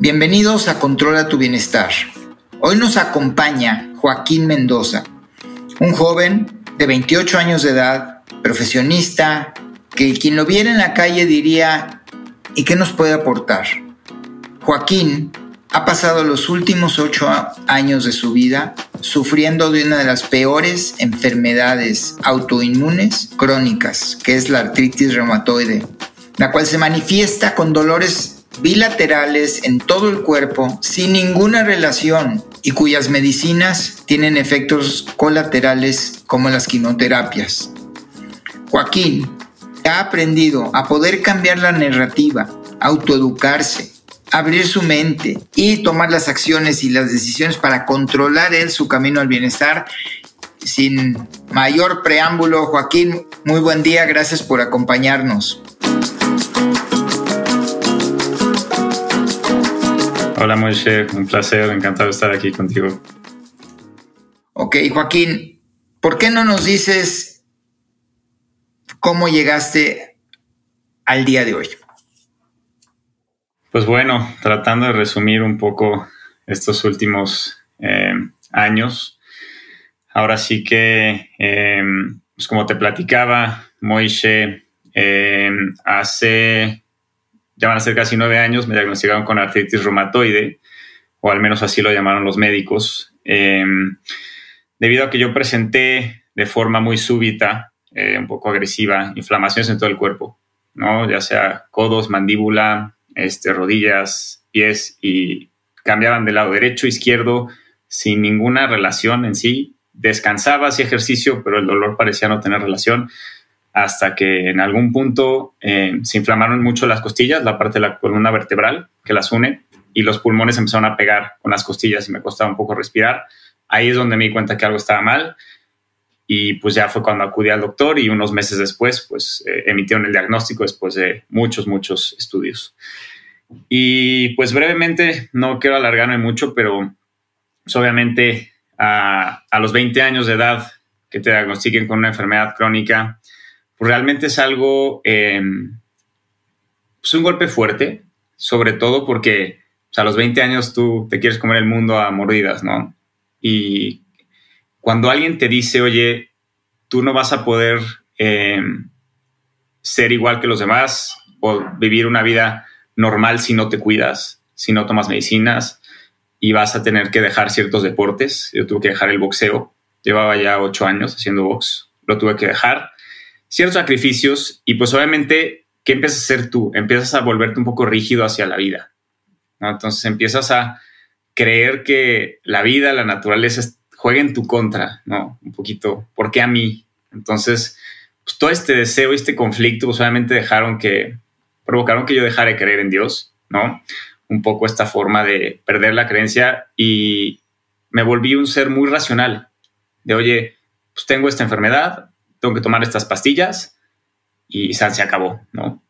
Bienvenidos a Controla tu Bienestar. Hoy nos acompaña Joaquín Mendoza, un joven de 28 años de edad, profesionista, que quien lo viera en la calle diría, ¿y qué nos puede aportar? Joaquín ha pasado los últimos ocho años de su vida sufriendo de una de las peores enfermedades autoinmunes crónicas, que es la artritis reumatoide, la cual se manifiesta con dolores bilaterales en todo el cuerpo sin ninguna relación y cuyas medicinas tienen efectos colaterales como las quimioterapias. Joaquín ha aprendido a poder cambiar la narrativa, autoeducarse, abrir su mente y tomar las acciones y las decisiones para controlar él su camino al bienestar. Sin mayor preámbulo, Joaquín, muy buen día, gracias por acompañarnos. Hola Moishe, un placer, encantado de estar aquí contigo. Ok, Joaquín, ¿por qué no nos dices cómo llegaste al día de hoy? Pues bueno, tratando de resumir un poco estos últimos eh, años, ahora sí que, eh, pues como te platicaba, Moishe, eh, hace ya van a ser casi nueve años, me diagnosticaron con artritis reumatoide, o al menos así lo llamaron los médicos, em, debido a que yo presenté de forma muy súbita, eh, un poco agresiva, inflamaciones en todo el cuerpo, ¿no? ya sea codos, mandíbula, este, rodillas, pies, y cambiaban de lado derecho, izquierdo, sin ninguna relación en sí. Descansaba, hacía ejercicio, pero el dolor parecía no tener relación hasta que en algún punto eh, se inflamaron mucho las costillas, la parte de la columna vertebral que las une, y los pulmones empezaron a pegar con las costillas y me costaba un poco respirar. Ahí es donde me di cuenta que algo estaba mal y pues ya fue cuando acudí al doctor y unos meses después pues eh, emitieron el diagnóstico después de muchos, muchos estudios. Y pues brevemente, no quiero alargarme mucho, pero pues, obviamente a, a los 20 años de edad que te diagnostiquen con una enfermedad crónica, realmente es algo, eh, un golpe fuerte, sobre todo porque a los 20 años tú te quieres comer el mundo a mordidas, ¿no? Y cuando alguien te dice, oye, tú no vas a poder em, ser igual que los demás o vivir una vida normal si no te cuidas, si no tomas medicinas y vas a tener que dejar ciertos deportes. Yo tuve que dejar el boxeo. Llevaba ya ocho años haciendo box. Lo tuve que dejar ciertos sacrificios y pues obviamente, ¿qué empiezas a hacer tú? Empiezas a volverte un poco rígido hacia la vida. Entonces empiezas a creer que la vida, la naturaleza juega en tu contra, ¿no? Un poquito, ¿por qué a mí? Entonces, pues todo este deseo, este conflicto, pues obviamente dejaron que, provocaron que yo dejara de creer en Dios, ¿no? Un poco esta forma de perder la creencia y me volví un ser muy racional, de, oye, pues tengo esta enfermedad, tengo que tomar estas pastillas y se acabó, ¿no?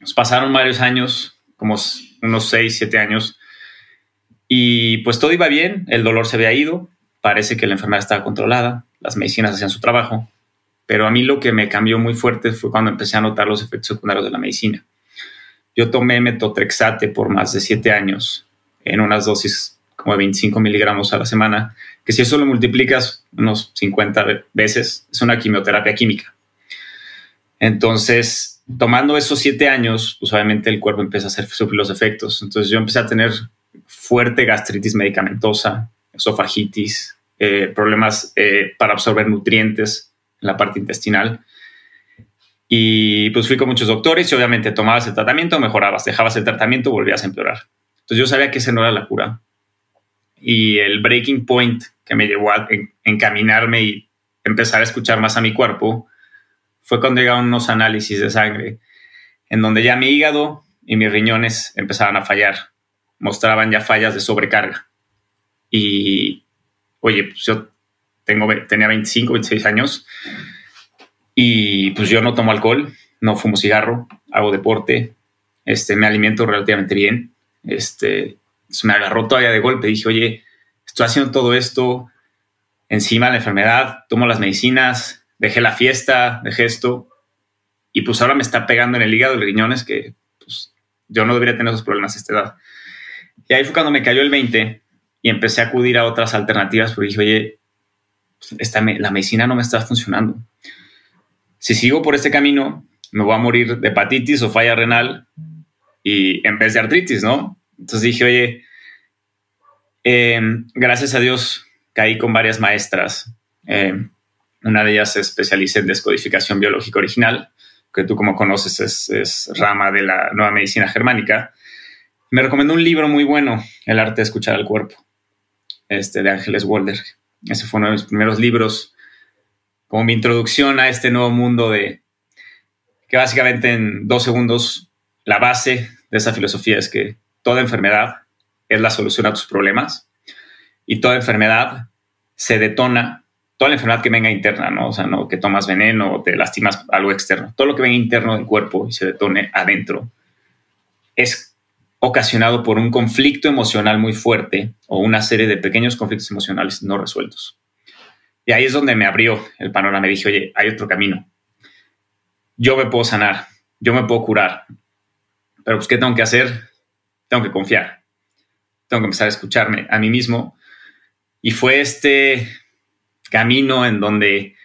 Nos pasaron varios años, como unos 6, 7 años, y pues todo iba bien, el dolor se había ido, parece que la enfermedad estaba controlada, las medicinas hacían su trabajo, pero a mí lo que me cambió muy fuerte fue cuando empecé a notar los efectos secundarios de la medicina. Yo tomé metotrexate por más de 7 años en unas dosis como de 25 miligramos a la semana, que si eso lo multiplicas unos 50 veces, es una quimioterapia química. Entonces, tomando esos siete años, pues obviamente el cuerpo empieza a hacer sufrir los efectos. Entonces yo empecé a tener fuerte gastritis medicamentosa, esofagitis, eh, problemas eh, para absorber nutrientes en la parte intestinal. Y pues fui con muchos doctores y obviamente tomabas el tratamiento, mejorabas, dejabas el tratamiento, volvías a empeorar. Entonces yo sabía que esa no era la cura. Y el breaking point que me llevó a encaminarme y empezar a escuchar más a mi cuerpo fue cuando llegaron unos análisis de sangre en donde ya mi hígado y mis riñones empezaban a fallar, mostraban ya fallas de sobrecarga. Y, oye, pues yo tengo, tenía 25, 26 años y pues yo no tomo alcohol, no fumo cigarro, hago deporte, este, me alimento relativamente bien. Este, me agarró todavía de golpe. Dije, oye, estoy haciendo todo esto encima la enfermedad, tomo las medicinas, dejé la fiesta, dejé esto, y pues ahora me está pegando en el hígado y riñones que pues, yo no debería tener esos problemas a esta edad. Y ahí fue cuando me cayó el 20 y empecé a acudir a otras alternativas porque dije, oye, esta, la medicina no me está funcionando. Si sigo por este camino, me voy a morir de hepatitis o falla renal y en vez de artritis, ¿no? Entonces dije, oye, em, gracias a Dios caí con varias maestras. Eh, una de ellas se especializa en descodificación biológica original, que tú como conoces es, rama de la nueva medicina germánica. Me recomendó un libro muy bueno, El arte de escuchar al cuerpo, este, de Ángeles Walder. Ese fue uno de mis primeros libros, como mi introducción a este nuevo mundo de que básicamente en dos segundos la base de esa filosofía es que toda enfermedad es la solución a tus problemas y toda enfermedad se detona toda la enfermedad que venga interna, ¿no? O sea, no que tomas veneno o te lastimas algo externo. Todo lo que venga interno del cuerpo y se detone adentro es ocasionado por un conflicto emocional muy fuerte o una serie de pequeños conflictos emocionales no resueltos. Y ahí es donde me abrió el panorama. Me dije, oye, hay otro camino. Yo me puedo sanar, yo me puedo curar. Pero pues, ¿qué tengo que hacer? Tengo que confiar. Tengo que empezar a escucharme a mí mismo. Y fue este camino en donde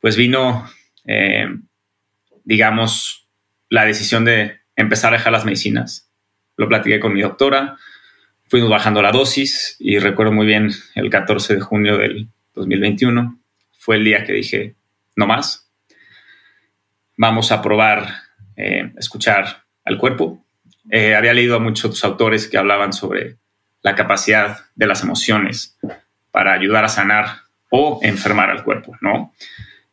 pues vino, eh, digamos, la decisión de empezar a dejar las medicinas. Lo platiqué con mi doctora, fuimos bajando la dosis y recuerdo muy bien el 14 de junio del 2021 fue el día que dije, no más, vamos a probar eh, escuchar al cuerpo. Eh, había leído a muchos autores que hablaban sobre la capacidad de las emociones para ayudar a sanar o enfermar al cuerpo, ¿no?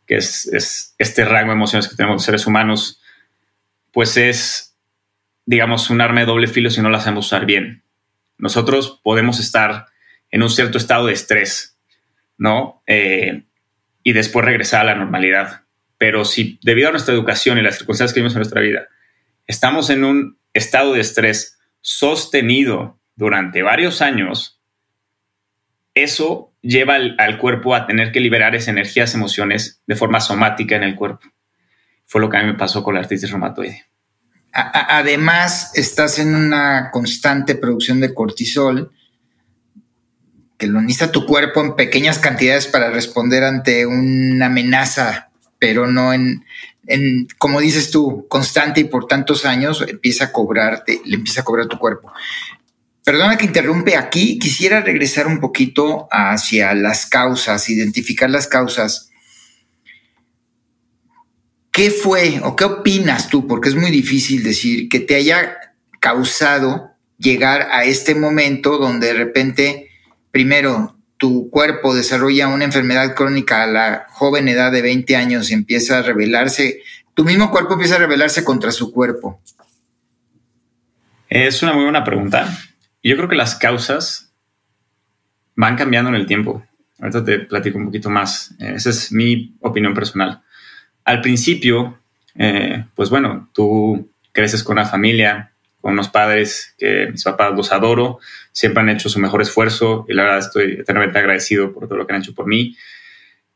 Que es, este rango de emociones que tenemos los seres humanos, pues es, digamos, un arma de doble filo si no la hacemos usar bien. Nosotros podemos estar en un cierto estado de estrés, ¿no? Eh, y después regresar a la normalidad. Pero si debido a nuestra educación y las circunstancias que vivimos en nuestra vida, estamos en un estado de estrés sostenido durante varios años, eso lleva al, cuerpo a tener que liberar esas energías, emociones de forma somática en el cuerpo. Fue lo que a mí me pasó con la artritis reumatoide. Además, estás en una constante producción de cortisol que lo necesita tu cuerpo en pequeñas cantidades para responder ante una amenaza, pero no en, en, como dices tú, constante y por tantos años empieza a cobrarte, le empieza a cobrar tu cuerpo. Perdona que interrumpe aquí, quisiera regresar un poquito hacia las causas, identificar las causas. ¿Qué fue o qué opinas tú? Porque es muy difícil decir que te haya causado llegar a este momento donde de repente, primero, tu cuerpo desarrolla una enfermedad crónica a la joven edad de 20 años y empieza a rebelarse, tu mismo cuerpo empieza a rebelarse contra su cuerpo. Es una muy buena pregunta yo creo que las causas van cambiando en el tiempo. Ahorita te platico un poquito más. Esa es mi opinión personal. Al principio, eh, pues bueno, tú creces con una familia, con unos padres que mis papás los adoro, siempre han hecho su mejor esfuerzo y la verdad estoy eternamente agradecido por todo lo que han hecho por mí.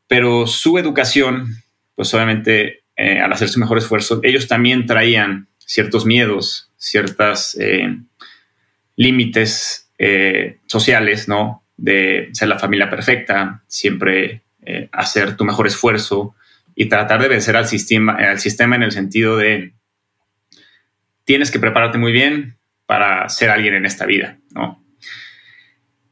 Pero su educación, pues obviamente eh, al hacer su mejor esfuerzo, ellos también traían ciertos miedos, ciertas límites eh, sociales, ¿no? de ser la familia perfecta, siempre eh, hacer tu mejor esfuerzo y tratar de vencer al sistema, al sistema en el sentido de tienes que prepararte muy bien para ser alguien en esta vida, ¿no?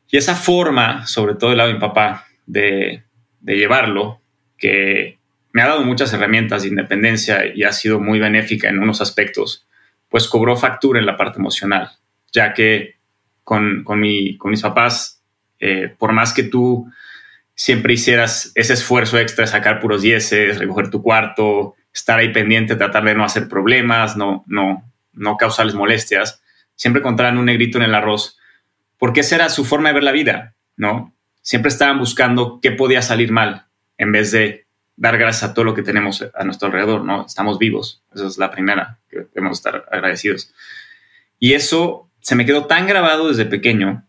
Y esa forma, sobre todo el lado de mi papá, de, llevarlo, que me ha dado muchas herramientas de independencia y ha sido muy benéfica en unos aspectos, pues cobró factura en la parte emocional, ya que con, con mis papás, eh, por más que tú siempre hicieras ese esfuerzo extra de sacar puros dieces, recoger tu cuarto, estar ahí pendiente, tratar de no hacer problemas, no, no, no causarles molestias, siempre encontraban un negrito en el arroz, porque esa era su forma de ver la vida, ¿no? Siempre estaban buscando qué podía salir mal, en vez de dar gracias a todo lo que tenemos a nuestro alrededor, ¿no? Estamos vivos, esa es la primera, que debemos estar agradecidos. Y eso se me quedó tan grabado desde pequeño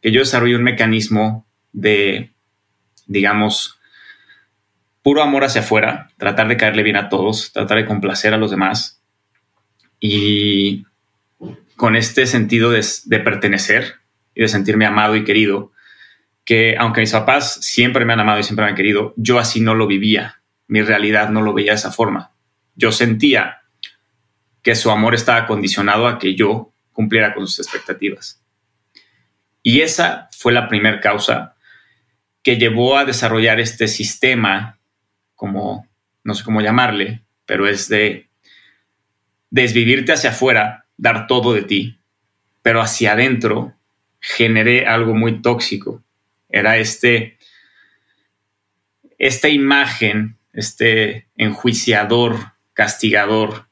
que yo desarrollé un mecanismo de, digamos, puro amor hacia afuera, tratar de caerle bien a todos, tratar de complacer a los demás y con este sentido de, pertenecer y de sentirme amado y querido, que aunque mis papás siempre me han amado y siempre me han querido, yo así no lo vivía, mi realidad no lo veía de esa forma. Yo sentía que su amor estaba condicionado a que yo cumpliera con sus expectativas. Y esa fue la primera causa que llevó a desarrollar este sistema, como no sé cómo llamarle, pero es de desvivirte hacia afuera, dar todo de ti, pero hacia adentro generé algo muy tóxico. Era este, esta imagen, este enjuiciador, castigador,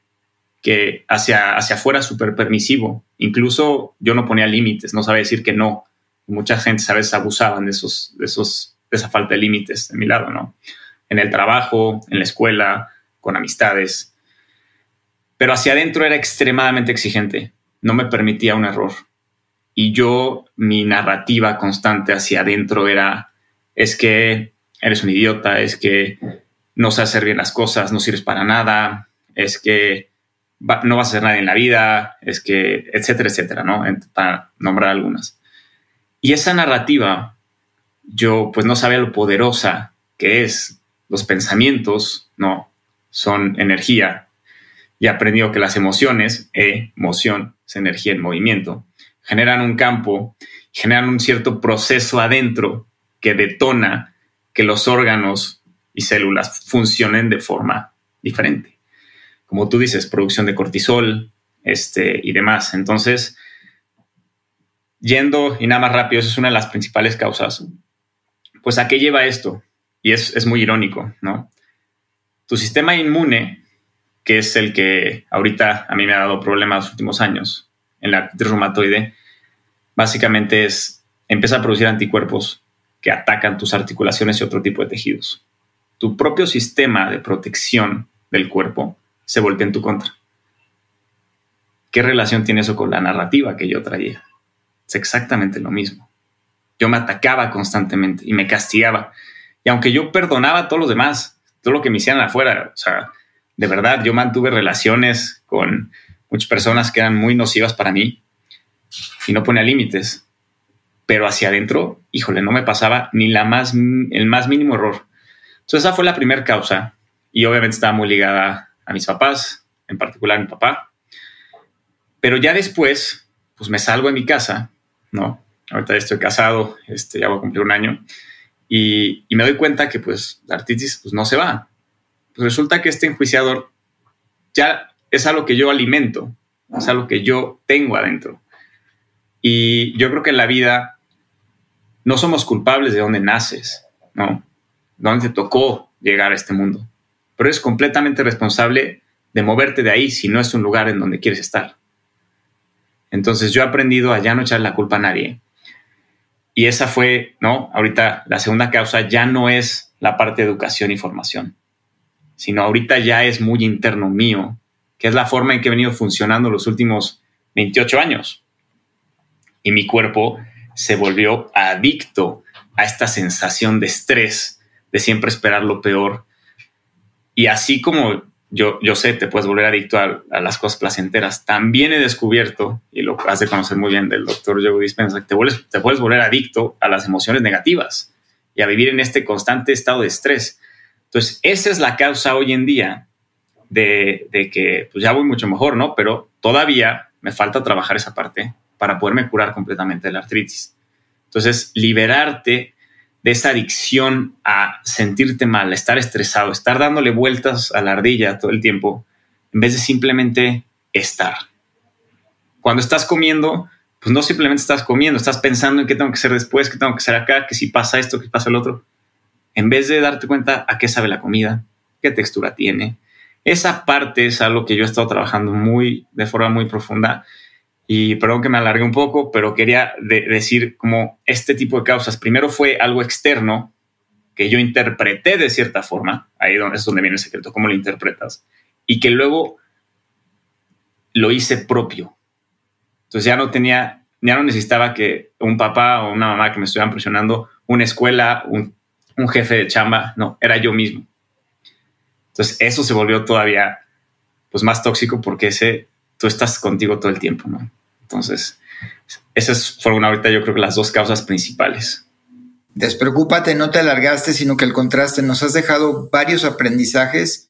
que hacia, hacia afuera súper permisivo. Incluso yo no ponía límites, no sabía decir que no. Mucha gente, sabes, abusaban de, esos, de, esos, de esa falta de límites de mi lado, ¿no? En el trabajo, en la escuela, con amistades. Pero hacia adentro era extremadamente exigente. No me permitía un error. Y yo, mi narrativa constante hacia adentro era, es que eres un idiota, es que no sabes hacer bien las cosas, no sirves para nada, es que no vas a ser nadie en la vida, es que, etcétera, etcétera, ¿no? Para nombrar algunas. Y esa narrativa, yo pues no sabía lo poderosa que es. Los pensamientos, ¿no? Son energía. Y he aprendido que las emociones, emoción, es energía en movimiento, generan un campo, generan un cierto proceso adentro que detona que los órganos y células funcionen de forma diferente como tú dices, producción de cortisol este, y demás. Entonces, yendo y nada más rápido, esa es una de las principales causas. Pues a qué lleva esto? Y es, es muy irónico, ¿no? Tu sistema inmune, que es el que ahorita a mí me ha dado problemas los últimos años en la artritis reumatoide, básicamente es, empieza a producir anticuerpos que atacan tus articulaciones y otro tipo de tejidos. Tu propio sistema de protección del cuerpo se voltea en tu contra. ¿Qué relación tiene eso con la narrativa que yo traía? Es exactamente lo mismo. Yo me atacaba constantemente y me castigaba. Y aunque yo perdonaba a todos los demás, todo lo que me hicieran afuera, o sea, de verdad, yo mantuve relaciones con muchas personas que eran muy nocivas para mí y no ponía límites. Pero hacia adentro, híjole, no me pasaba ni la más, el más mínimo error. Entonces, esa fue la primera causa y obviamente estaba muy ligada a mis papás, en particular a mi papá. Pero ya después, pues me salgo de mi casa, ¿no? Ahorita estoy casado, este, ya voy a cumplir un año, y, me doy cuenta que pues la artritis pues, no se va. Resulta que este enjuiciador ya es algo que yo alimento, es algo que yo tengo adentro. Y yo creo que en la vida no somos culpables de dónde naces, ¿no? Dónde te tocó llegar a este mundo pero eres completamente responsable de moverte de ahí si no es un lugar en donde quieres estar. Entonces yo he aprendido a ya no echar la culpa a nadie. Y esa fue, ¿no? Ahorita la segunda causa ya no es la parte de educación y formación, sino ahorita ya es muy interno mío, que es la forma en que he venido funcionando los últimos 28 años. Y mi cuerpo se volvió adicto a esta sensación de estrés, de siempre esperar lo peor, y así como yo, yo sé, te puedes volver adicto a, las cosas placenteras. También he descubierto, y lo hace conocer muy bien del doctor Joe Dispenza, que te, vuelves, te puedes volver adicto a las emociones negativas y a vivir en este constante estado de estrés. Entonces, esa es la causa hoy en día de, que pues ya voy mucho mejor, ¿no? Pero todavía me falta trabajar esa parte para poderme curar completamente de la artritis. Entonces, liberarte de esa adicción a sentirte mal, a estar estresado, estar dándole vueltas a la ardilla todo el tiempo, en vez de simplemente estar. Cuando estás comiendo, pues no simplemente estás comiendo, estás pensando en qué tengo que hacer después, qué tengo que hacer acá, que si pasa esto, que pasa el otro. En vez de darte cuenta a qué sabe la comida, qué textura tiene. Esa parte es algo que yo he estado trabajando muy, de forma muy profunda y perdón que me alargue un poco, pero quería decir como este tipo de causas, primero fue algo externo que yo interpreté de cierta forma, ahí es donde viene el secreto, cómo lo interpretas, y que luego lo hice propio. Entonces ya no tenía, ya no necesitaba que un papá o una mamá que me estuvieran presionando, una escuela, un, un jefe de chamba, no, era yo mismo. Entonces eso se volvió todavía pues más tóxico porque ese tú estás contigo todo el tiempo, ¿no? Entonces, esas fueron ahorita yo creo que las dos causas principales. Despreocúpate, no te alargaste, sino que el contraste nos has dejado varios aprendizajes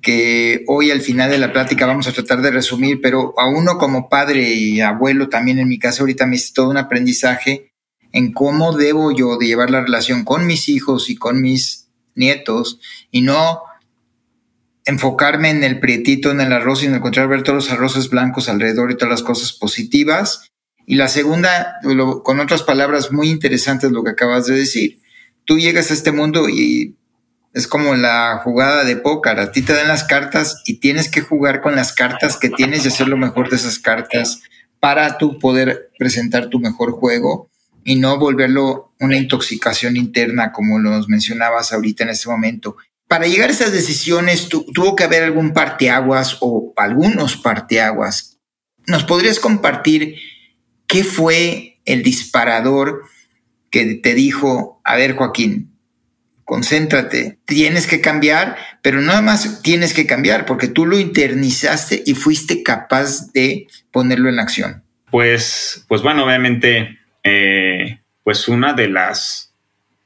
que hoy al final de la plática vamos a tratar de resumir, pero a uno como padre y abuelo también en mi caso ahorita me hice todo un aprendizaje en cómo debo yo de llevar la relación con mis hijos y con mis nietos y no enfocarme en el prietito, en el arroz y en el contrario ver todos los arroces blancos alrededor y todas las cosas positivas. Y la segunda, con otras palabras muy interesantes lo que acabas de decir. Tú llegas a este mundo y es como la jugada de póker. A ti te dan las cartas y tienes que jugar con las cartas que tienes y hacer lo mejor de esas cartas para tú poder presentar tu mejor juego y no volverlo una intoxicación interna como los mencionabas ahorita en este momento para llegar a esas decisiones tuvo que haber algún parteaguas o algunos parteaguas. ¿Nos podrías compartir qué fue el disparador que te dijo, a ver Joaquín, concéntrate, tienes que cambiar, pero nada más tienes que cambiar porque tú lo internizaste y fuiste capaz de ponerlo en acción? Pues, pues bueno, obviamente, eh, pues una de las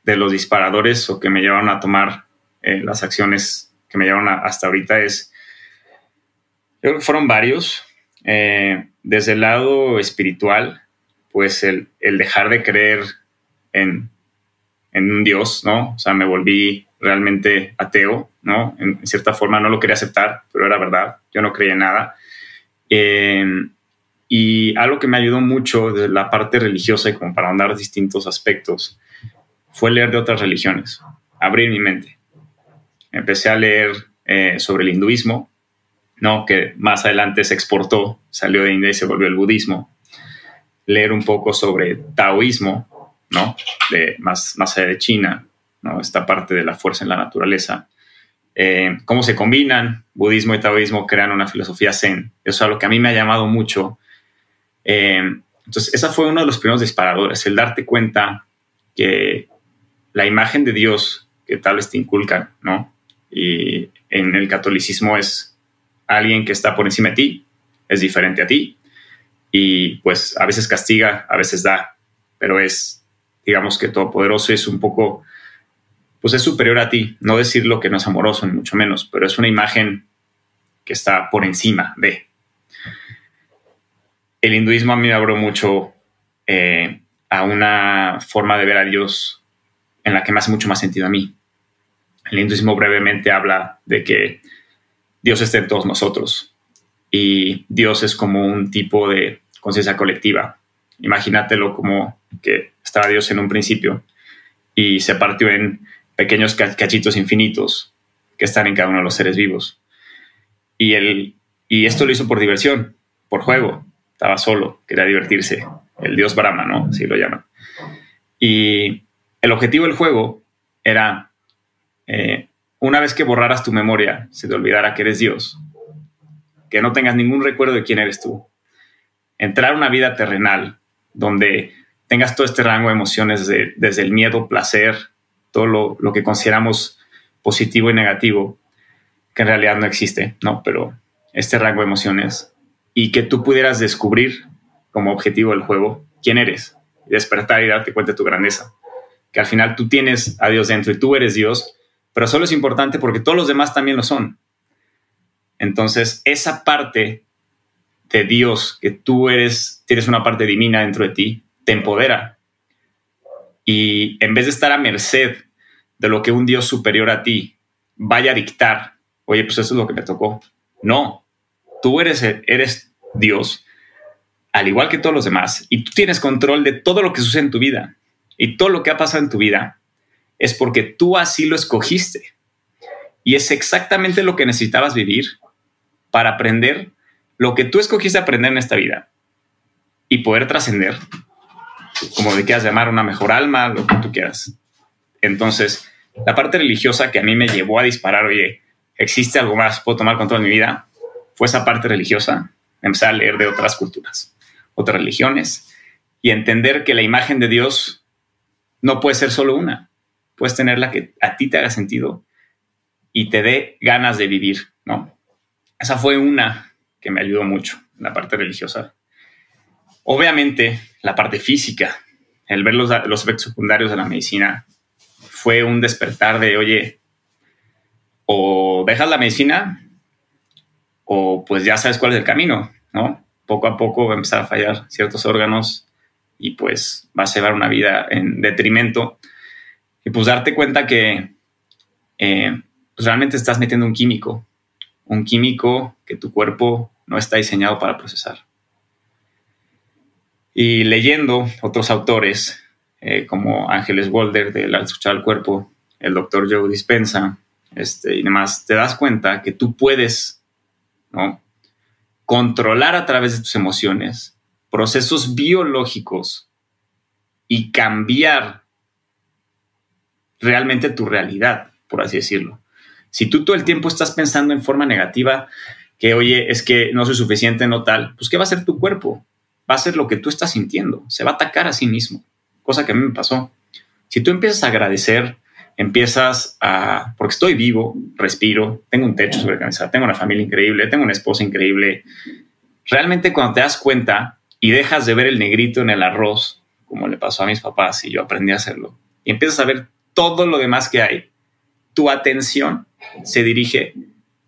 de los disparadores o que me llevaron a tomar eh, las acciones que me llevaron hasta ahorita es, yo creo que fueron varios. Eh, desde el lado espiritual, pues el, dejar de creer en, un Dios, ¿no? O sea, me volví realmente ateo, ¿no? En, cierta forma no lo quería aceptar, pero era verdad, yo no creía en nada. Y algo que me ayudó mucho de la parte religiosa y como para andar distintos aspectos fue leer de otras religiones, abrir mi mente empecé a leer eh, sobre el hinduismo, ¿no? que más adelante se exportó, salió de India y se volvió el budismo. Leer un poco sobre taoísmo, ¿no? de, más, más allá de China, ¿no? esta parte de la fuerza en la naturaleza. Eh, cómo se combinan budismo y taoísmo, crean una filosofía zen. Eso es algo que a mí me ha llamado mucho. Eh, entonces, esa fue uno de los primeros disparadores, el darte cuenta que la imagen de Dios que tal vez te inculcan, ¿no? Y en el catolicismo es alguien que está por encima de ti, es diferente a ti y pues a veces castiga, a veces da, pero es, digamos que todopoderoso es un poco, pues es superior a ti, no decir lo que no es amoroso, ni mucho menos, pero es una imagen que está por encima de. El hinduismo a mí me abrió mucho eh, a una forma de ver a Dios en la que me hace mucho más sentido a mí. El hinduismo brevemente habla de que Dios está en todos nosotros y Dios es como un tipo de conciencia colectiva. Imagínatelo como que estaba Dios en un principio y se partió en pequeños cachitos infinitos que están en cada uno de los seres vivos. Y, él, y esto lo hizo por diversión, por juego. Estaba solo, quería divertirse. El dios Brahma, ¿no? Así lo llaman. Y el objetivo del juego era eh, una vez que borraras tu memoria, se te olvidara que eres Dios, que no tengas ningún recuerdo de quién eres tú, entrar a una vida terrenal donde tengas todo este rango de emociones desde el miedo, placer, todo lo, que consideramos positivo y negativo, que en realidad no existe, ¿no? Pero este rango de emociones y que tú pudieras descubrir como objetivo del juego quién eres, despertar y darte cuenta de tu grandeza. Que al final tú tienes a Dios dentro y tú eres Dios, pero solo es importante porque todos los demás también lo son. Entonces, esa parte de Dios, que tú eres, tienes una parte divina dentro de ti, te empodera. Y en vez de estar a merced de lo que un Dios superior a ti vaya a dictar, oye, pues eso es lo que me tocó. No, tú eres, Dios, al igual que todos los demás, y tú tienes control de todo lo que sucede en tu vida. Y todo lo que ha pasado en tu vida es porque tú así lo escogiste. Y es exactamente lo que necesitabas vivir para aprender lo que tú escogiste aprender en esta vida y poder trascender, como de quieras llamar una mejor alma, lo que tú quieras. Entonces, la parte religiosa que a mí me llevó a disparar, oye, ¿existe algo más? ¿Puedo tomar control de mi vida? Fue esa parte religiosa. Empezar a leer de otras culturas, otras religiones y entender que la imagen de Dios no puede ser solo una. Puedes tener la que a ti te haga sentido y te dé ganas de vivir, ¿no? Esa fue una que me ayudó mucho, la parte religiosa. Obviamente, la parte física, el ver los, los efectos secundarios de la medicina, fue un despertar de, oye, o dejas la medicina o pues ya sabes cuál es el camino, ¿no? Poco a poco va a empezar a fallar ciertos órganos y pues vas a llevar una vida en detrimento y pues darte cuenta que eh, pues realmente estás metiendo un químico un químico que tu cuerpo no está diseñado para procesar. Y leyendo otros autores, eh, como Ángeles Walder de La escuchar al cuerpo, el doctor Joe Dispensa, este, y demás, te das cuenta que tú puedes ¿no? controlar a través de tus emociones procesos biológicos y cambiar realmente tu realidad, por así decirlo. Si tú todo el tiempo estás pensando en forma negativa, que oye, es que no soy suficiente, no tal, pues ¿qué va a hacer tu cuerpo? Va a ser lo que tú estás sintiendo, se va a atacar a sí mismo, cosa que a mí me pasó. Si tú empiezas a agradecer, empiezas a, porque estoy vivo, respiro, tengo un techo sobre la cabeza, tengo una familia increíble, tengo una esposa increíble, realmente cuando te das cuenta y dejas de ver el negrito en el arroz, como le pasó a mis papás y yo aprendí a hacerlo, y empiezas a ver todo lo demás que hay, tu atención se dirige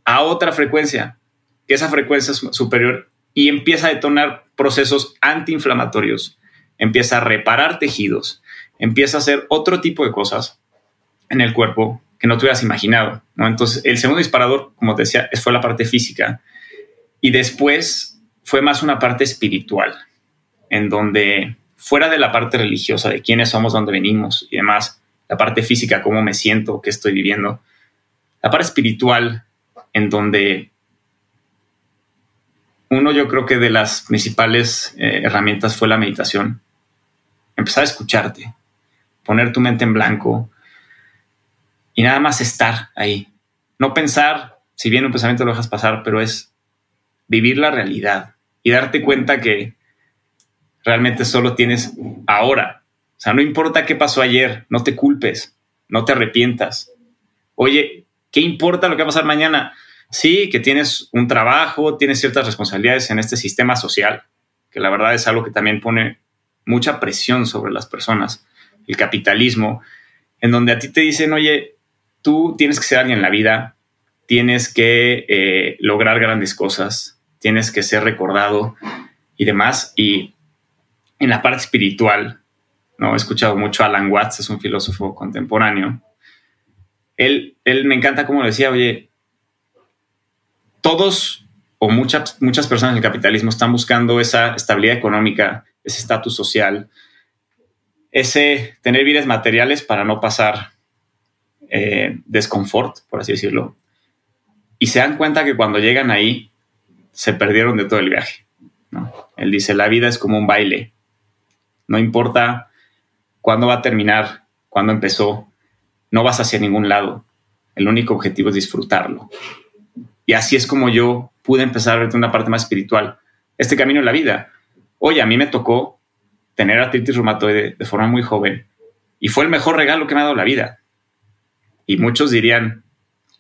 a otra frecuencia, que esa frecuencia es superior y empieza a detonar procesos antiinflamatorios, empieza a reparar tejidos, empieza a hacer otro tipo de cosas en el cuerpo que no te hubieras imaginado. ¿no? Entonces, el segundo disparador, como te decía, fue la parte física y después fue más una parte espiritual, en donde fuera de la parte religiosa, de quiénes somos, dónde venimos y demás, la parte física, cómo me siento, qué estoy viviendo, la parte espiritual, en donde uno yo creo que de las principales eh, herramientas fue la meditación. Empezar a escucharte, poner tu mente en blanco y nada más estar ahí. No pensar, si bien un pensamiento lo dejas pasar, pero es vivir la realidad y darte cuenta que realmente solo tienes ahora. O sea, no importa qué pasó ayer, no te culpes, no te arrepientas. Oye, ¿Qué importa lo que va a pasar mañana? Sí, que tienes un trabajo, tienes ciertas responsabilidades en este sistema social, que la verdad es algo que también pone mucha presión sobre las personas, el capitalismo, en donde a ti te dicen, oye, tú tienes que ser alguien en la vida, tienes que eh, lograr grandes cosas, tienes que ser recordado y demás. Y en la parte espiritual, ¿no? He escuchado mucho a Alan Watts, es un filósofo contemporáneo, él, él me encanta como decía, oye, todos o muchas, muchas personas en el capitalismo están buscando esa estabilidad económica, ese estatus social, ese tener bienes materiales para no pasar eh, desconfort, por así decirlo. Y se dan cuenta que cuando llegan ahí, se perdieron de todo el viaje. Él dice, la vida es como un baile. No importa cuándo va a terminar, cuándo empezó, no vas hacia ningún lado. El único objetivo es disfrutarlo. Y así es como yo pude empezar a ver una parte más espiritual. Este camino en la vida. Oye, a mí me tocó tener artritis reumatoide de forma muy joven y fue el mejor regalo que me ha dado la vida. Y muchos dirían,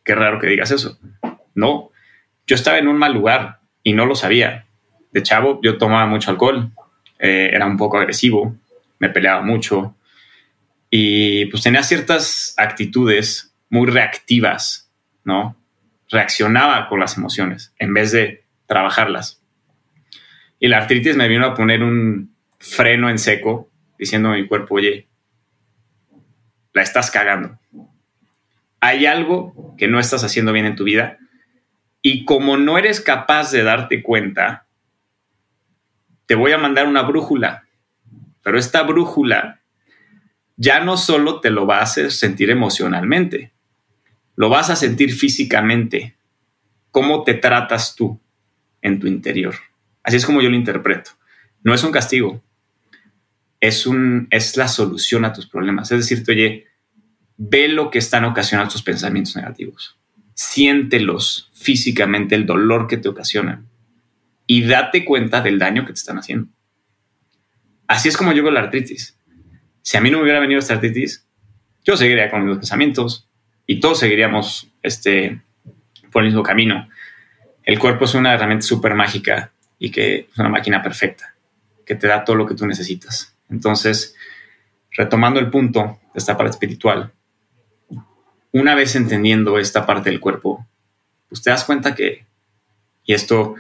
qué raro que digas eso. No, yo estaba en un mal lugar y no lo sabía. De chavo yo tomaba mucho alcohol, eh, era un poco agresivo, me peleaba mucho y pues tenía ciertas actitudes muy reactivas, ¿no? Reaccionaba con las emociones en vez de trabajarlas. Y la artritis me vino a poner un freno en seco, diciendo a mi cuerpo, oye, la estás cagando. Hay algo que no estás haciendo bien en tu vida y como no eres capaz de darte cuenta, te voy a mandar una brújula. Pero esta brújula ya no solo te lo va a hacer sentir emocionalmente, lo vas a sentir físicamente. ¿Cómo te tratas tú en tu interior? Así es como yo lo interpreto. No es un castigo, es, un, es la solución a tus problemas. Es decir, oye, ve lo que están ocasionando tus pensamientos negativos. Siéntelos físicamente, el dolor que te ocasionan. Y date cuenta del daño que te están haciendo. Así es como yo veo la artritis. Si a mí no me hubiera venido esta artritis, yo seguiría con mis pensamientos y todos seguiríamos este, por el mismo camino. El cuerpo es una herramienta súper mágica y que es una máquina perfecta, que te da todo lo que tú necesitas. Entonces, retomando el punto de esta parte espiritual, una vez entendiendo esta parte del cuerpo, pues te das cuenta que, y esto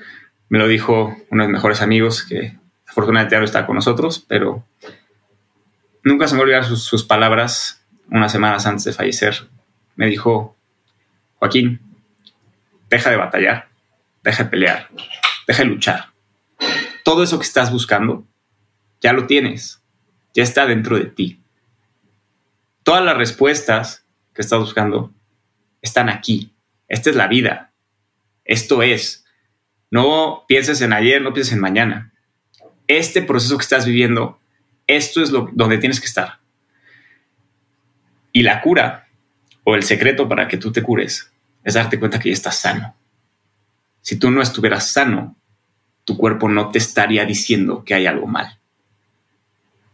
me lo dijo uno de mis mejores amigos, que afortunadamente ya no está con nosotros, pero nunca se me olvidar sus, sus palabras unas semanas antes de fallecer. Me dijo, Joaquín, deja de batallar, deja de pelear, deja de luchar. Todo eso que estás buscando, ya lo tienes, ya está dentro de ti. Todas las respuestas que estás buscando están aquí. Esta es la vida. Esto es. No pienses en ayer, no pienses en mañana. Este proceso que estás viviendo, esto es lo, donde tienes que estar. Y la cura o el secreto para que tú te cures es darte cuenta que ya estás sano. Si tú no estuvieras sano, tu cuerpo no te estaría diciendo que hay algo mal.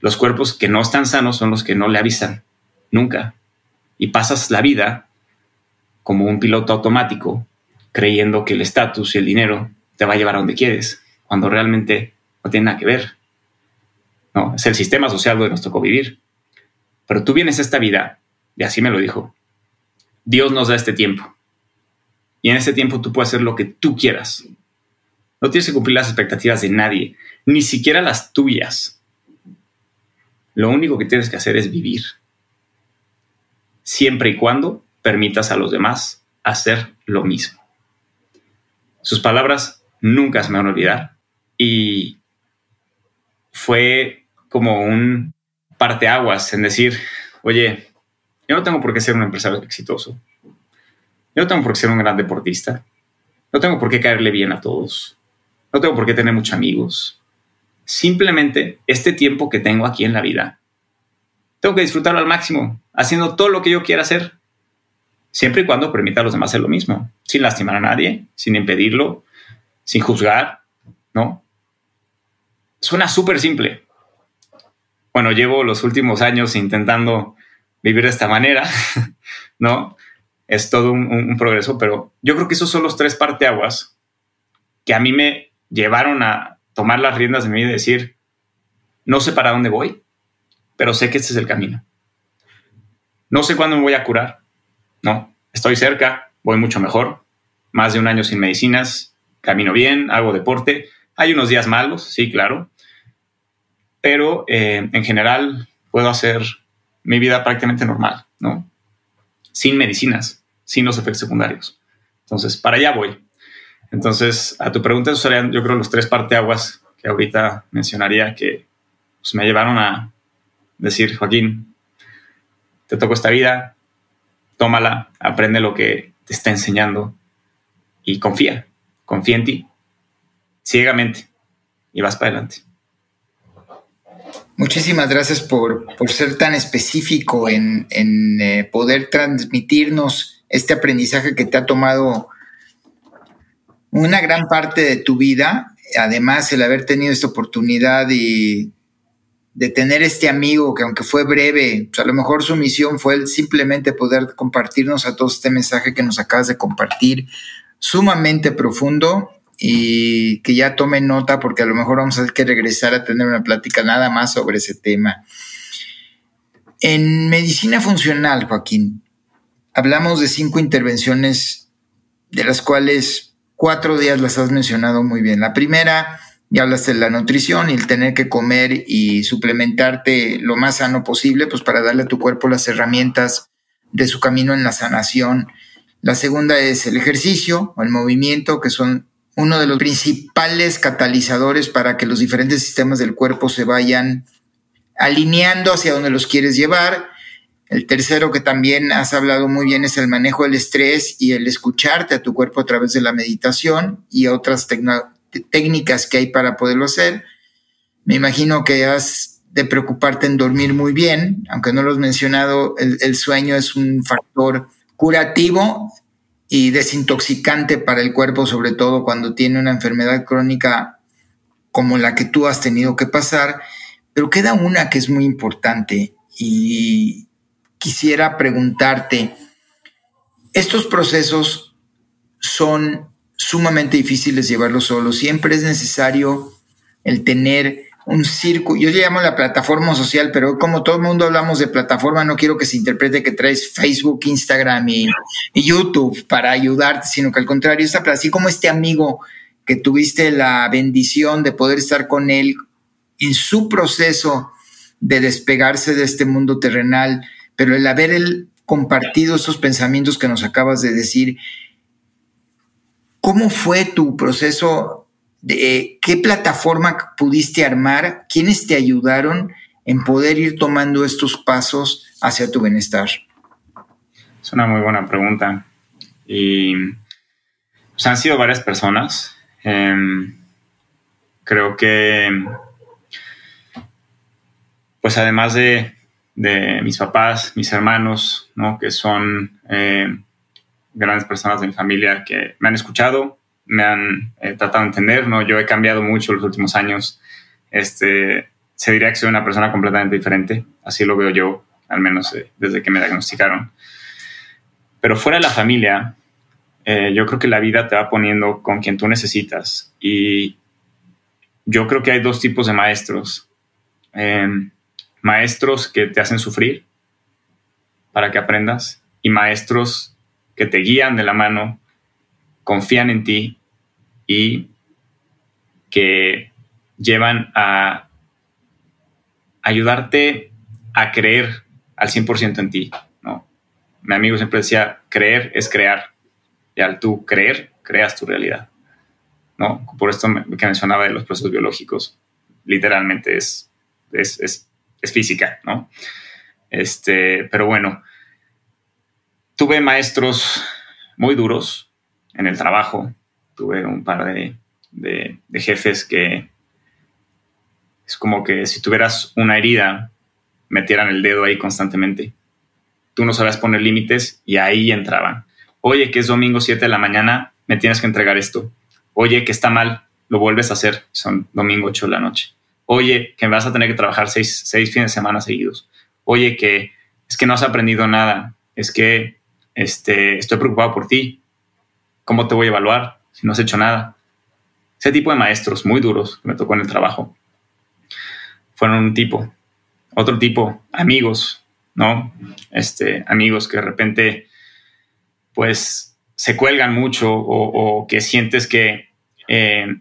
Los cuerpos que no están sanos son los que no le avisan, nunca y pasas la vida como un piloto automático, creyendo que el estatus y el dinero te va a llevar a donde quieres, cuando realmente no tiene nada que ver. No, es el sistema social donde nos tocó vivir. Pero tú vienes a esta vida, y así me lo dijo, Dios nos da este tiempo. Y en ese tiempo tú puedes hacer lo que tú quieras. No tienes que cumplir las expectativas de nadie, ni siquiera las tuyas. Lo único que tienes que hacer es vivir siempre y cuando permitas a los demás hacer lo mismo. Sus palabras nunca se me van a olvidar y fue como un parteaguas en decir, oye, yo no tengo por qué ser un empresario exitoso, yo no tengo por qué ser un gran deportista, no tengo por qué caerle bien a todos, no tengo por qué tener muchos amigos. Simplemente este tiempo que tengo aquí en la vida tengo que disfrutarlo al máximo, haciendo todo lo que yo quiera hacer, siempre y cuando permita a los demás hacer lo mismo, sin lastimar a nadie, sin impedirlo, sin juzgar, ¿no? Suena súper simple. Bueno, llevo los últimos años intentando vivir de esta manera, ¿no? Es todo un, un, progreso, pero yo creo que esos son los tres parteaguas que a mí me llevaron a tomar las riendas de vida y decir, no sé para dónde voy, pero sé que este es el camino. No sé cuándo me voy a curar, no, estoy cerca, voy mucho mejor, más de un año sin medicinas, camino bien, hago deporte, hay unos días malos, sí, claro, pero eh, en general puedo hacer mi vida prácticamente normal, ¿no? Sin medicinas, sin los efectos secundarios. Entonces, para allá voy. Entonces, a tu pregunta, esos serían, yo creo, los tres parteaguas que ahorita mencionaría que pues, me llevaron a, decir, Joaquín, te tocó esta vida, tómala, aprende lo que te está enseñando y confía, confía en ti, ciegamente, y vas para adelante. Muchísimas gracias por, ser tan específico en, eh, poder transmitirnos este aprendizaje que te ha tomado una gran parte de tu vida. Además, el haber tenido esta oportunidad y de tener este amigo que aunque fue breve, pues, a lo mejor su misión fue simplemente poder compartirnos a todos este mensaje que nos acabas de compartir sumamente profundo y que ya tome nota porque a lo mejor vamos a tener que regresar a tener una plática nada más sobre ese tema. En medicina funcional, Joaquín, hablamos de cinco intervenciones de las cuales cuatro días las has mencionado muy bien. La primera, ya hablaste de la nutrición y el tener que comer y suplementarte lo más sano posible, pues para darle a tu cuerpo las herramientas de su camino en la sanación. La segunda es el ejercicio o el movimiento, que son uno de los principales catalizadores para que los diferentes sistemas del cuerpo se vayan alineando hacia donde los quieres llevar. El tercero que también has hablado muy bien es el manejo del estrés y el escucharte a tu cuerpo a través de la meditación y otras técnicas que hay para poderlo hacer. Me imagino que has de preocuparte en dormir muy bien, aunque no lo has mencionado, el, sueño es un factor curativo y desintoxicante para el cuerpo, sobre todo cuando tiene una enfermedad crónica como la que tú has tenido que pasar. Pero queda una que es muy importante y quisiera preguntarte, estos procesos son sumamente difíciles llevarlos solo, siempre es necesario el tener un círculo, yo le llamo la plataforma social, pero como todo el mundo hablamos de plataforma, no quiero que se interprete que traes Facebook, Instagram y, YouTube para ayudarte, sino que al contrario, está así como este amigo que tuviste la bendición de poder estar con él en su proceso de despegarse de este mundo terrenal, pero el haber él compartido esos pensamientos que nos acabas de decir, ¿cómo fue tu proceso de qué plataforma pudiste armar, quiénes te ayudaron en poder ir tomando estos pasos hacia tu bienestar. Es una muy buena pregunta. Y han sido varias personas. Em, creo que, pues además de, mis papás, mis hermanos, ¿no? que son eh, grandes personas de mi familia que me han escuchado, me han eh, tratado de entender, ¿no? Yo he cambiado mucho los últimos años. Este, se diría que soy una persona completamente diferente, así lo veo yo, al menos eh, desde que me diagnosticaron. Pero fuera de la familia, eh, yo creo que la vida te va poniendo con quien tú necesitas. Y yo creo que hay dos tipos de maestros. Em, maestros que te hacen sufrir para que aprendas y maestros que te guían de la mano confían en ti y que llevan a ayudarte a creer al 100% en ti. ¿no? Mi amigo siempre decía, creer es crear. Y al tú creer, creas tu realidad. ¿no? Por esto que mencionaba de los procesos biológicos, literalmente es, es, es, física. ¿no? Este, pero bueno, tuve maestros muy duros, en el trabajo. Tuve un par de, jefes que es como que si tuvieras una herida, metieran el dedo ahí constantemente. Tú no sabías poner límites y ahí entraban. Oye, que es domingo 7 de la mañana, me tienes que entregar esto. Oye, que está mal, lo vuelves a hacer. Son domingo 8 de la noche. Oye, que vas a tener que trabajar seis, seis fines de semana seguidos. Oye, que es que no has aprendido nada. Es que este, estoy preocupado por ti. ¿Cómo te voy a evaluar si no has hecho nada? Ese tipo de maestros muy duros que me tocó en el trabajo fueron un tipo. Otro tipo, amigos, ¿no? Este, amigos que de repente, pues, se cuelgan mucho o, que sientes que eh,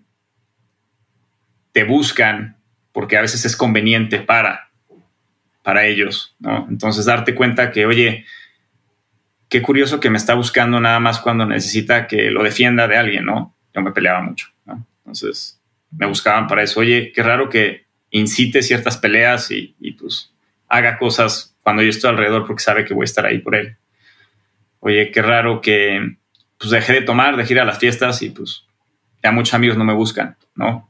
te buscan porque a veces es conveniente para, para ellos, ¿no? Entonces, darte cuenta que, oye, qué curioso que me está buscando nada más cuando necesita que lo defienda de alguien, ¿no? Yo me peleaba mucho, ¿no? Entonces me buscaban para eso. Oye, qué raro que incite ciertas peleas y, pues haga cosas cuando yo estoy alrededor porque sabe que voy a estar ahí por él. Oye, qué raro que pues dejé de tomar, dejé ir a las fiestas y pues ya muchos amigos no me buscan, ¿no?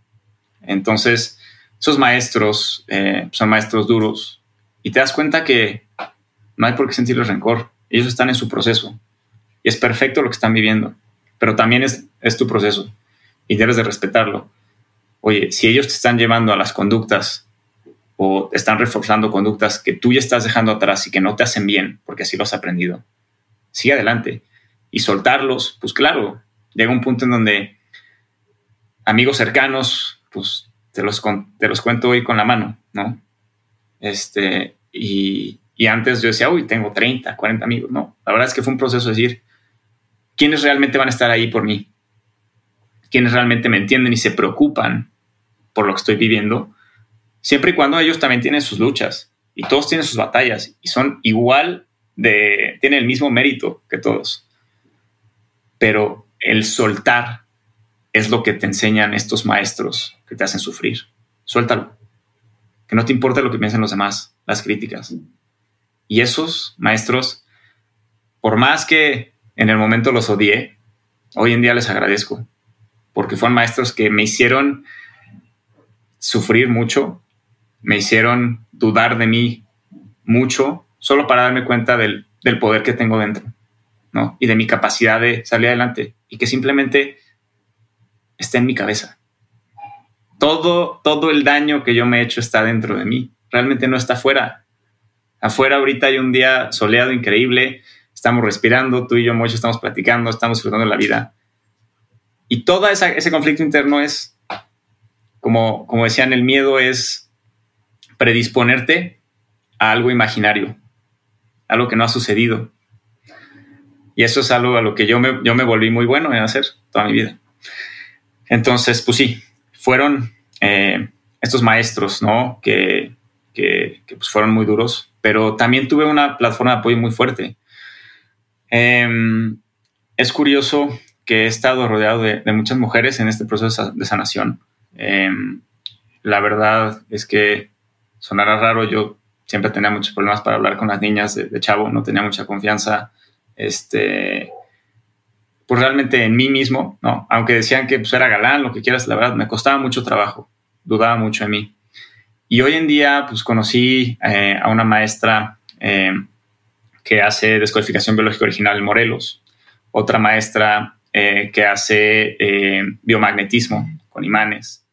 Entonces, esos maestros eh, son maestros duros y te das cuenta que no hay por qué sentirles rencor ellos están en su proceso y es perfecto lo que están viviendo, pero también es, es tu proceso y debes de respetarlo. Oye, si ellos te están llevando a las conductas o están reforzando conductas que tú ya estás dejando atrás y que no te hacen bien, porque así lo has aprendido, sigue adelante. Y soltarlos, pues claro, llega un punto en donde amigos cercanos, pues te los, te los cuento hoy con la mano, ¿no? Este, y, y antes yo decía, uy, tengo 30, 40 amigos. No, la verdad es que fue un proceso de decir, ¿quiénes realmente van a estar ahí por mí? ¿Quiénes realmente me entienden y se preocupan por lo que estoy viviendo? Siempre y cuando ellos también tienen sus luchas y todos tienen sus batallas y son igual de, tienen el mismo mérito que todos. Pero el soltar es lo que te enseñan estos maestros que te hacen sufrir. Suéltalo. Que no te importe lo que piensen los demás, las críticas. Y esos maestros, por más que en el momento los odié, hoy en día les agradezco, porque fueron maestros que me hicieron sufrir mucho, me hicieron dudar de mí mucho, solo para darme cuenta del, poder que tengo dentro, ¿no? Y de mi capacidad de salir adelante, y que simplemente está en mi cabeza. Todo, todo el daño que yo me he hecho está dentro de mí, realmente no está afuera. Afuera ahorita hay un día soleado increíble, estamos respirando, tú y yo, mucho estamos platicando, estamos disfrutando de la vida. Y todo ese conflicto interno es, como, como decían, el miedo es predisponerte a algo imaginario, algo que no ha sucedido. Y eso es algo a lo que yo me, yo me volví muy bueno en hacer toda mi vida. Entonces, pues sí, fueron eh, estos maestros, ¿no? Que, que, pues fueron muy duros pero también tuve una plataforma de apoyo muy fuerte. Em, es curioso que he estado rodeado de, muchas mujeres en este proceso de sanación. Em, la verdad es que sonará raro, yo siempre tenía muchos problemas para hablar con las niñas de, chavo, no tenía mucha confianza, este, pues realmente en mí mismo, ¿no? Aunque decían que pues, era galán, lo que quieras, la verdad, me costaba mucho trabajo, dudaba mucho de mí. Y hoy en día, pues conocí eh, a una maestra eh, que hace descodificación biológica original en Morelos, otra maestra eh, que hace biomagnetismo con imanes,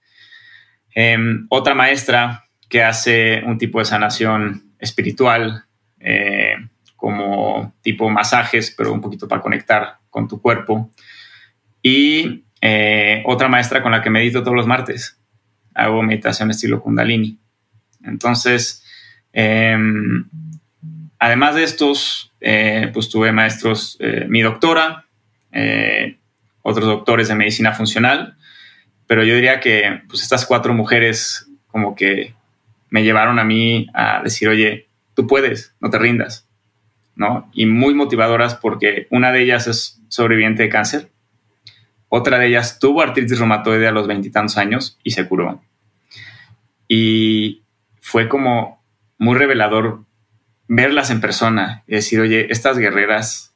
em, otra maestra que hace un tipo de sanación espiritual, como tipo masajes, pero un poquito para conectar con tu cuerpo, y otra maestra con la que medito todos los martes. Hago meditación estilo Kundalini. Entonces, em, además de estos, eh, pues tuve maestros, eh, mi doctora, eh, otros doctores de medicina funcional, pero yo diría que pues estas cuatro mujeres como que me llevaron a mí a decir, oye, tú puedes, no te rindas, ¿no? Y muy motivadoras porque una de ellas es sobreviviente de cáncer, otra de ellas tuvo artritis reumatoide a los veintitantos años y se curó. Y fue como muy revelador verlas en persona y decir, oye, estas guerreras,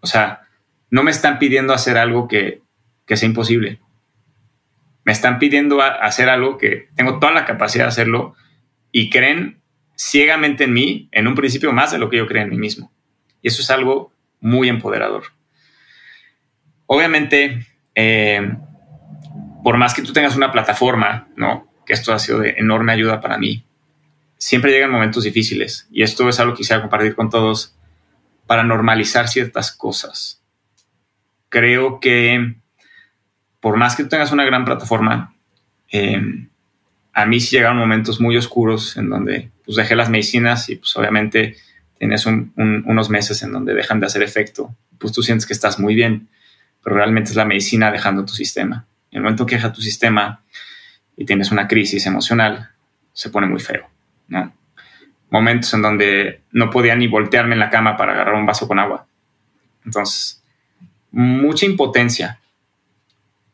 o sea, no me están pidiendo hacer algo que, sea imposible. Me están pidiendo hacer algo que tengo toda la capacidad de hacerlo y creen ciegamente en mí, en un principio más de lo que yo creo en mí mismo. Y eso es algo muy empoderador. Obviamente, eh, por más que tú tengas una plataforma, ¿no? que esto ha sido de enorme ayuda para mí. Siempre llegan momentos difíciles y esto es algo que quisiera compartir con todos para normalizar ciertas cosas. Creo que por más que tú tengas una gran plataforma, em, a mí sí llegaron momentos muy oscuros en donde pues dejé las medicinas y pues obviamente tienes unos meses en donde dejan de hacer efecto. Pues tú sientes que estás muy bien, pero realmente es la medicina dejando tu sistema. En el momento que deja tu sistema, y tienes una crisis emocional, se pone muy feo, ¿no? Momentos en donde no podía ni voltearme en la cama para agarrar un vaso con agua. Entonces, mucha impotencia.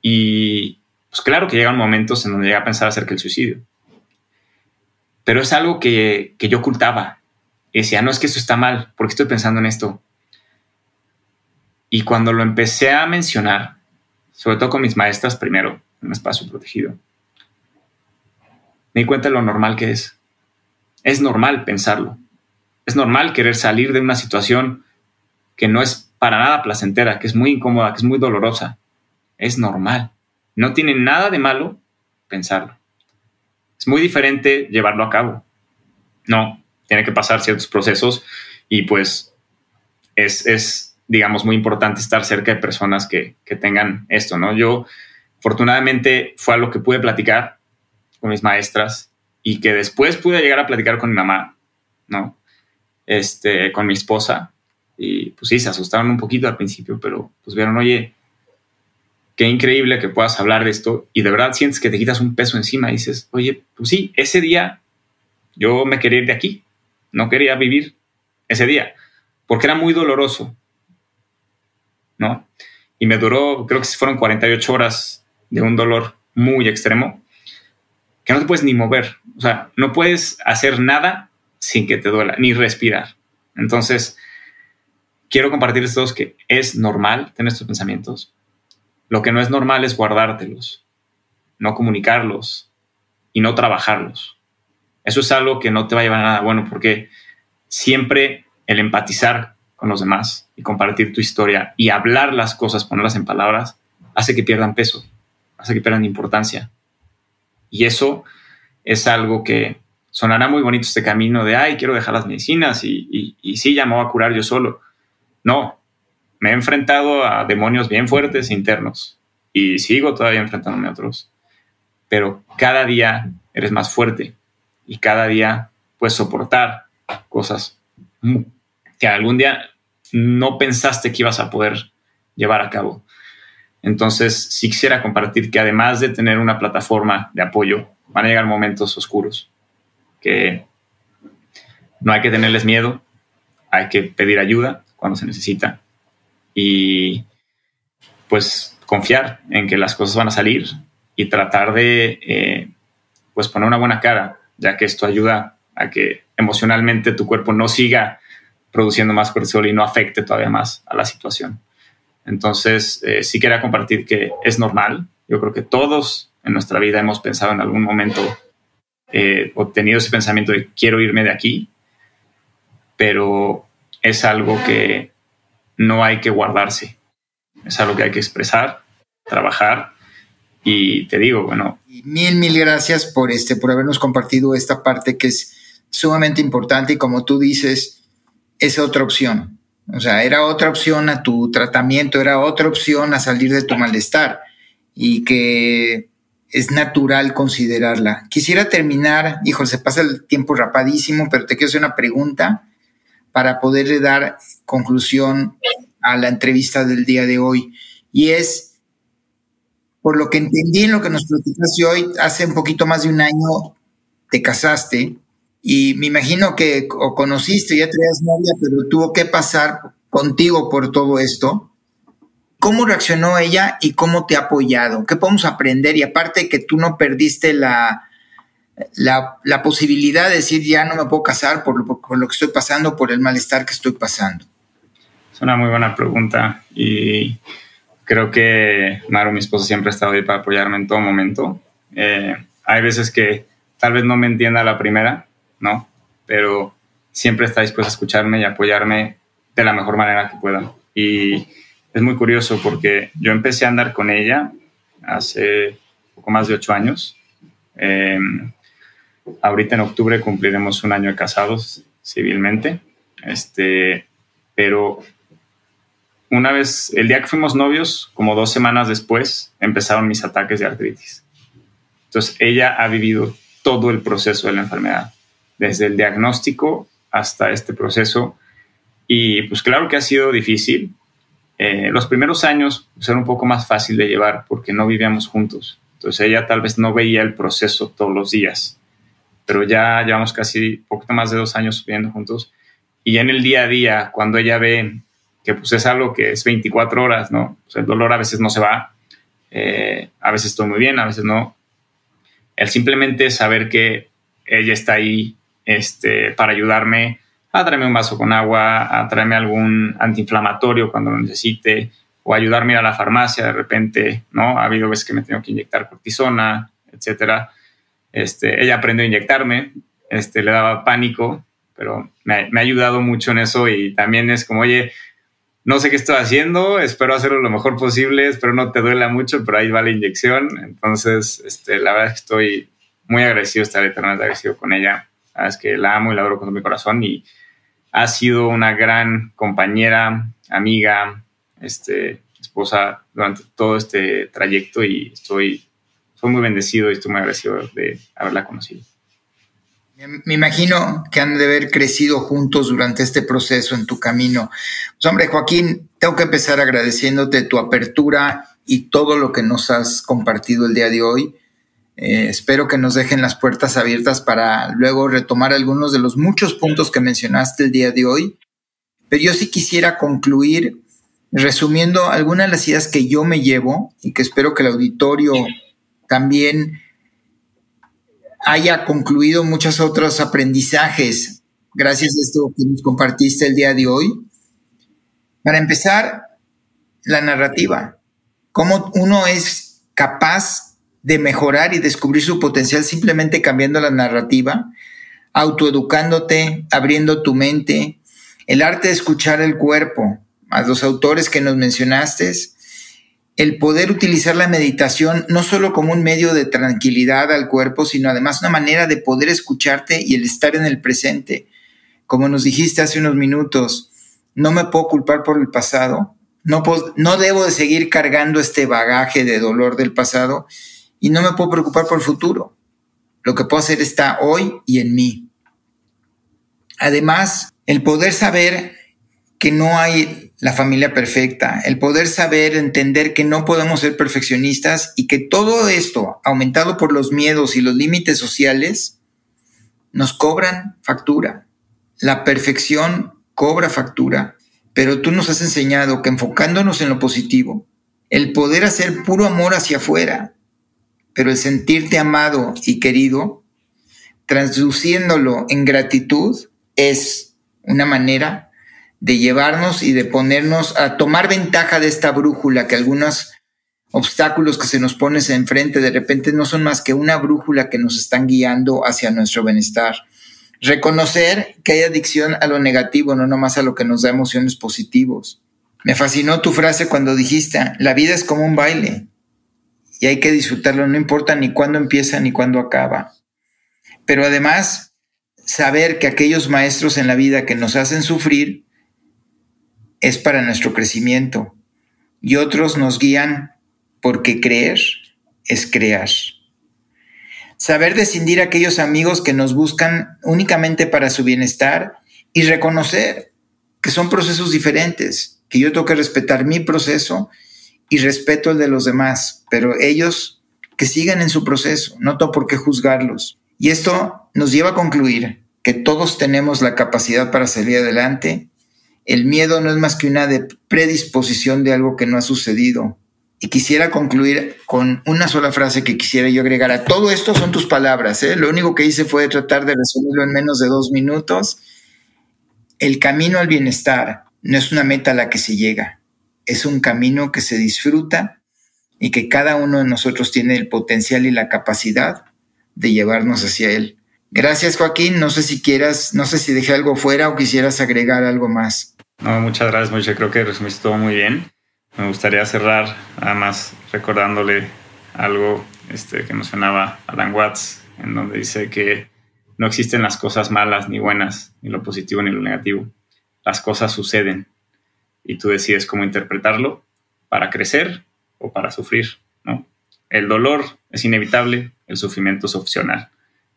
Y pues claro que llegan momentos en donde llega a pensar acerca del suicidio. Pero es algo que, que yo ocultaba. Y decía, no es que esto está mal, porque estoy pensando en esto? Y cuando lo empecé a mencionar, sobre todo con mis maestras primero, en un espacio protegido, me di cuenta de lo normal que es. Es normal pensarlo. Es normal querer salir de una situación que no es para nada placentera, que es muy incómoda, que es muy dolorosa. Es normal. No tiene nada de malo pensarlo. Es muy diferente llevarlo a cabo. No, tiene que pasar ciertos procesos y pues es, es digamos, muy importante estar cerca de personas que, que tengan esto, ¿no? Yo, afortunadamente, fue algo que pude platicar con mis maestras y que después pude llegar a platicar con mi mamá, ¿no? Este, con mi esposa. Y pues sí, se asustaron un poquito al principio, pero pues vieron, oye, qué increíble que puedas hablar de esto y de verdad sientes que te quitas un peso encima y dices, oye, pues sí, ese día yo me quería ir de aquí, no quería vivir ese día, porque era muy doloroso, ¿no? Y me duró, creo que fueron 48 horas de un dolor muy extremo, que no te puedes ni mover, o sea, no puedes hacer nada sin que te duela, ni respirar. Entonces, quiero compartirles todos que es normal tener estos pensamientos. Lo que no es normal es guardártelos, no comunicarlos y no trabajarlos. Eso es algo que no te va a llevar a nada bueno porque siempre el empatizar con los demás y compartir tu historia y hablar las cosas, ponerlas en palabras, hace que pierdan peso, hace que pierdan importancia. Y eso es algo que sonará muy bonito este camino de, ay, quiero dejar las medicinas y, y, sí, ya me voy a curar yo solo. No, me he enfrentado a demonios bien fuertes internos y sigo todavía enfrentándome a otros. Pero cada día eres más fuerte y cada día puedes soportar cosas que algún día no pensaste que ibas a poder llevar a cabo. Entonces, sí quisiera compartir que además de tener una plataforma de apoyo, van a llegar momentos oscuros, que no hay que tenerles miedo, hay que pedir ayuda cuando se necesita y pues confiar en que las cosas van a salir y tratar de eh, pues poner una buena cara, ya que esto ayuda a que emocionalmente tu cuerpo no siga produciendo más cortisol y no afecte todavía más a la situación. Entonces, eh, sí quería compartir que es normal. Yo creo que todos en nuestra vida hemos pensado en algún momento eh, o tenido ese pensamiento de quiero irme de aquí, pero es algo que no hay que guardarse. Es algo que hay que expresar, trabajar y te digo, bueno. Mil, mil gracias por, este, por habernos compartido esta parte que es sumamente importante y como tú dices, es otra opción. O sea, era otra opción a tu tratamiento, era otra opción a salir de tu malestar y que es natural considerarla. Quisiera terminar, hijo, se pasa el tiempo rapadísimo, pero te quiero hacer una pregunta para poderle dar conclusión a la entrevista del día de hoy. Y es, por lo que entendí en lo que nos platicaste hoy, hace un poquito más de un año te casaste y me imagino que o conociste, ya traías novia, pero tuvo que pasar contigo por todo esto. ¿Cómo reaccionó ella y cómo te ha apoyado? ¿Qué podemos aprender? Y aparte que tú no perdiste la, la, posibilidad de decir ya no me puedo casar por lo, por lo que estoy pasando, por el malestar que estoy pasando? Es una muy buena pregunta y creo que Maru, mi esposa, siempre ha estado ahí para apoyarme en todo momento. Eh, hay veces que tal vez no me entienda la primera, ¿no? Pero siempre está dispuesta a escucharme y apoyarme de la mejor manera que pueda. Y es muy curioso porque yo empecé a andar con ella hace poco más de ocho años. Eh, Ahorita en octubre cumpliremos un año de casados civilmente. Este, pero una vez, el día que fuimos novios, como dos semanas después, empezaron mis ataques de artritis. Entonces, ella ha vivido todo el proceso de la enfermedad, desde el diagnóstico hasta este proceso. Y pues claro que ha sido difícil. Eh, los primeros años pues, era un poco más fácil de llevar porque no vivíamos juntos. Entonces ella tal vez no veía el proceso todos los días pero ya llevamos casi poquito más de dos años viviendo juntos. Y en el día a día, cuando ella ve que pues es algo que es 24 horas, ¿no? el dolor a veces no se va, eh, a veces estoy muy bien, a veces no. El simplemente saber que ella está ahí este, para ayudarme a traerme un vaso con agua, a traerme algún antiinflamatorio cuando lo necesite, o ayudarme a ir a la farmacia de repente, ¿no? Ha habido veces que me tengo que inyectar cortisona, etcétera este, ella aprendió a inyectarme, este, le daba pánico, pero me, ha ayudado mucho en eso y también es como, oye, no sé qué estoy haciendo, espero hacerlo lo mejor posible, espero no te duela mucho, pero ahí va la inyección. Entonces, este, la verdad es que estoy muy agradecido, estar eternamente agradecido con ella. Es que la amo y la adoro con mi corazón y ha sido una gran compañera, amiga, este, esposa durante todo este trayecto y estoy, soy muy bendecido y estoy muy agradecido de haberla conocido. Me imagino que han de haber crecido juntos durante este proceso en tu camino. Pues hombre, Joaquín, tengo que empezar agradeciéndote tu apertura y todo lo que nos has compartido el día de hoy. Eh, espero que nos dejen las puertas abiertas para luego retomar algunos de los muchos puntos que mencionaste el día de hoy. Pero yo sí quisiera concluir resumiendo algunas de las ideas que yo me llevo y que espero que el auditorio también haya concluido muchos otros aprendizajes gracias a esto que nos compartiste el día de hoy. Para empezar, la narrativa. Cómo uno es capaz de mejorar y descubrir su potencial simplemente cambiando la narrativa, autoeducándote, abriendo tu mente, el arte de escuchar el cuerpo, a los autores que nos mencionaste, el poder utilizar la meditación no solo como un medio de tranquilidad al cuerpo, sino además una manera de poder escucharte y el estar en el presente. Como nos dijiste hace unos minutos, no me puedo culpar por el pasado, no, no debo de seguir cargando este bagaje de dolor del pasado y no me puedo preocupar por el futuro. Lo que puedo hacer está hoy y en mí. Además, el poder saber que no hay la familia perfecta, el poder saber, entender que no podemos ser perfeccionistas y que todo esto, aumentado por los miedos y los límites sociales, nos cobran factura. La perfección cobra factura, pero tú nos has enseñado que enfocándonos en lo positivo, el poder hacer puro amor hacia afuera, pero el sentirte amado y querido, traduciéndolo en gratitud, es una manera de llevarnos y de ponernos a tomar ventaja de esta brújula que algunos obstáculos que se nos ponen enfrente de repente no son más que una brújula que nos están guiando hacia nuestro bienestar. Reconocer que hay adicción a lo negativo, no nomás a lo que nos da emociones positivos. Me fascinó tu frase cuando dijiste, la vida es como un baile y hay que disfrutarlo, no importa ni cuándo empieza ni cuándo acaba. Pero además, saber que aquellos maestros en la vida que nos hacen sufrir es para nuestro crecimiento y otros nos guían porque creer es crear. Saber descindir a aquellos amigos que nos buscan únicamente para su bienestar y reconocer que son procesos diferentes, que yo tengo que respetar mi proceso y respeto el de los demás, pero ellos que sigan en su proceso, no tengo por qué juzgarlos. Y esto nos lleva a concluir que todos tenemos la capacidad para salir adelante el miedo no es más que una predisposición de algo que no ha sucedido. Y quisiera concluir con una sola frase que quisiera yo agregar. A todo esto son tus palabras. ¿eh? Lo único que hice fue tratar de resumirlo en menos de dos minutos. El camino al bienestar no es una meta a la que se llega. Es un camino que se disfruta y que cada uno de nosotros tiene el potencial y la capacidad de llevarnos hacia él. Gracias, Joaquín. No sé si quieras, no sé si dejé algo fuera o quisieras agregar algo más. No, muchas gracias, Moishe. Creo que resumiste todo muy bien. Me gustaría cerrar, además, recordándole algo este, que mencionaba Alan Watts, en donde dice que no existen las cosas malas ni buenas, ni lo positivo ni lo negativo. Las cosas suceden y tú decides cómo interpretarlo para crecer o para sufrir, ¿no? El dolor es inevitable, el sufrimiento es opcional.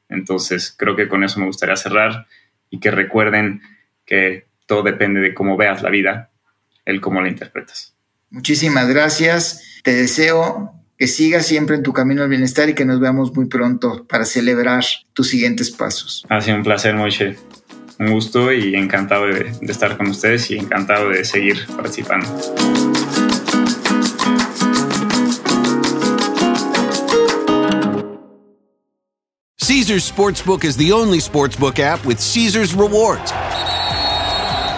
Entonces, creo que con eso me gustaría cerrar y que recuerden que todo depende de cómo veas la vida, el cómo la interpretas. Muchísimas gracias. Te deseo que sigas siempre en tu camino al bienestar y que nos veamos muy pronto para celebrar tus siguientes pasos. Ha sido un placer, Moishe. Un gusto y encantado de, estar con ustedes y encantado de seguir participando. Caesars Sportsbook is the only sportsbook app with Caesars rewards.